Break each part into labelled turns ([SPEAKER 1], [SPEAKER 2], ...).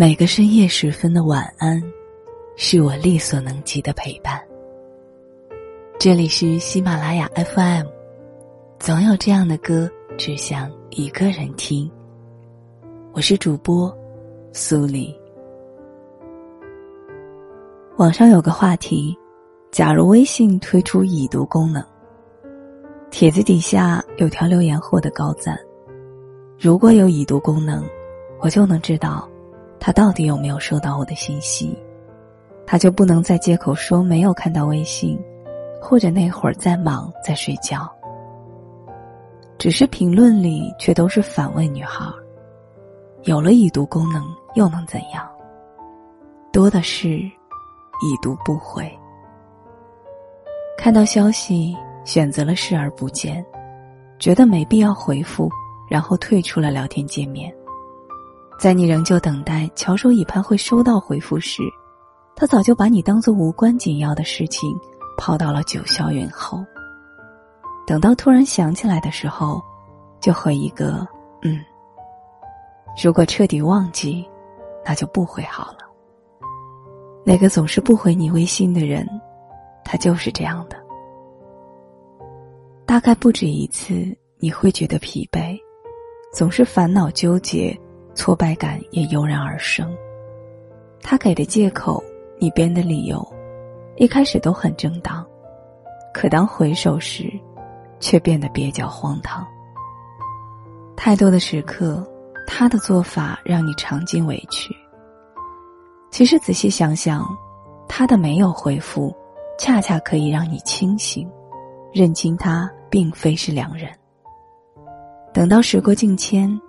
[SPEAKER 1] 每个深夜时分的晚安，是我力所能及的陪伴。这里是喜马拉雅 FM，总有这样的歌，只想一个人听。我是主播苏黎。网上有个话题：假如微信推出已读功能，帖子底下有条留言获得高赞。如果有已读功能，我就能知道。他到底有没有收到我的信息？他就不能再借口说没有看到微信，或者那会儿在忙在睡觉。只是评论里却都是反问女孩：“有了已读功能又能怎样？”多的是已读不回。看到消息选择了视而不见，觉得没必要回复，然后退出了聊天界面。在你仍旧等待、翘首以盼会收到回复时，他早就把你当做无关紧要的事情抛到了九霄云后。等到突然想起来的时候，就回一个“嗯”。如果彻底忘记，那就不回好了。那个总是不回你微信的人，他就是这样的。大概不止一次，你会觉得疲惫，总是烦恼纠结。挫败感也油然而生。他给的借口，你编的理由，一开始都很正当，可当回首时，却变得蹩脚荒唐。太多的时刻，他的做法让你尝尽委屈。其实仔细想想，他的没有回复，恰恰可以让你清醒，认清他并非是良人。等到时过境迁。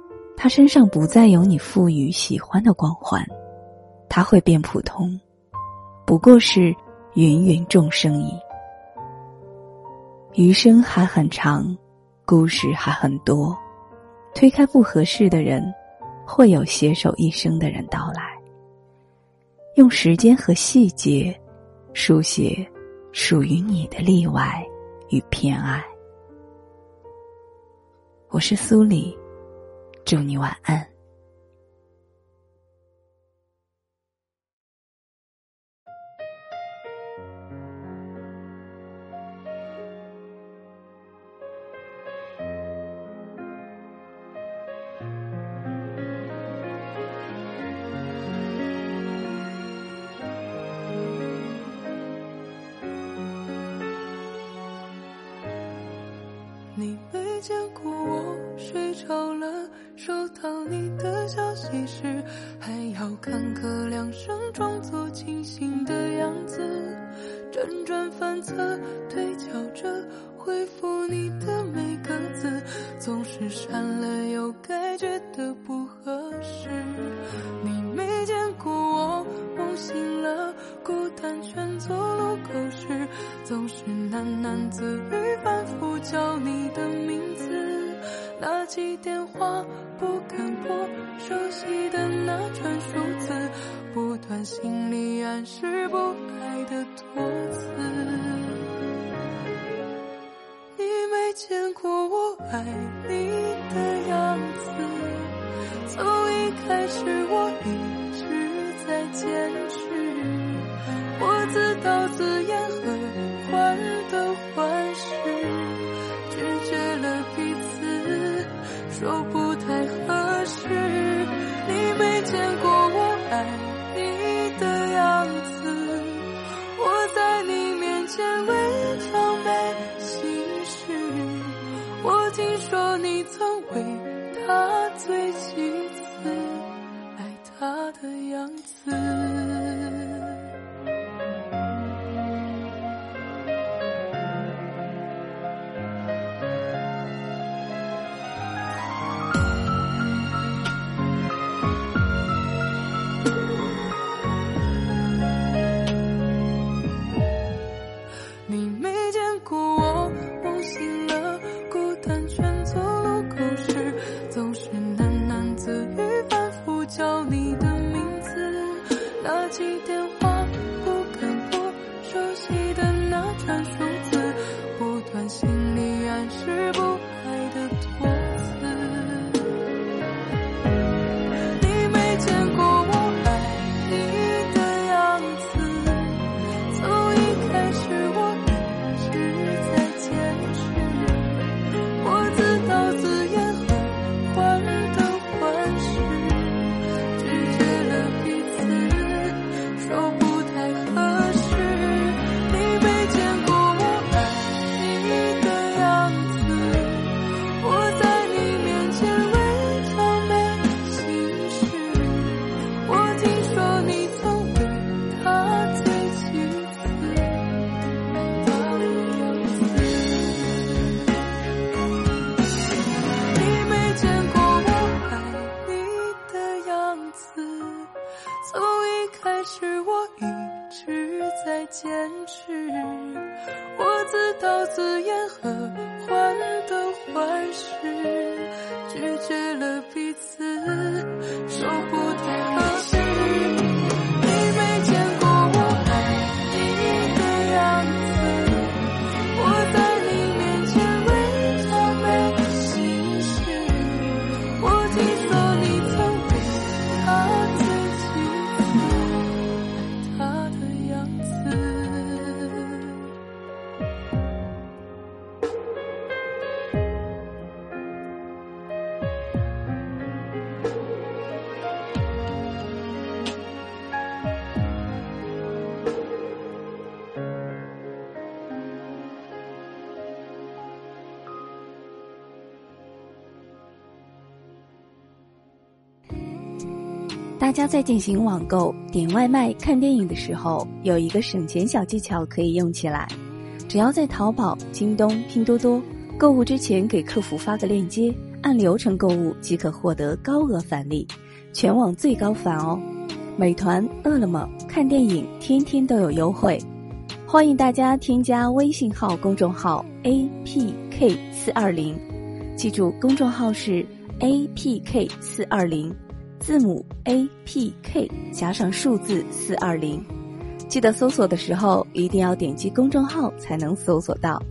[SPEAKER 1] 他身上不再有你赋予喜欢的光环，他会变普通，不过是芸芸众生矣。余生还很长，故事还很多，推开不合适的人，会有携手一生的人到来。用时间和细节，书写属于你的例外与偏爱。我是苏里。祝你晚安。
[SPEAKER 2] 你见过我睡着了，收到你的消息时，还要看个两声，装作清醒的样子，辗转反侧，推敲着回复你的每个字，总是删了又改，觉得不合适。你没见过我心里暗示不爱的多次。你没见过我爱你的样子，从一开始我一直在坚持，我自导自演和都是合
[SPEAKER 1] 大家在进行网购、点外卖、看电影的时候，有一个省钱小技巧可以用起来。只要在淘宝、京东、拼多多购物之前，给客服发个链接，按流程购物即可获得高额返利，全网最高返哦！美团、饿了么看电影天天都有优惠，欢迎大家添加微信号公众号 A P K 四二零，记住公众号是 A P K 四二零。字母 A P K 加上数字四二零，记得搜索的时候一定要点击公众号才能搜索到。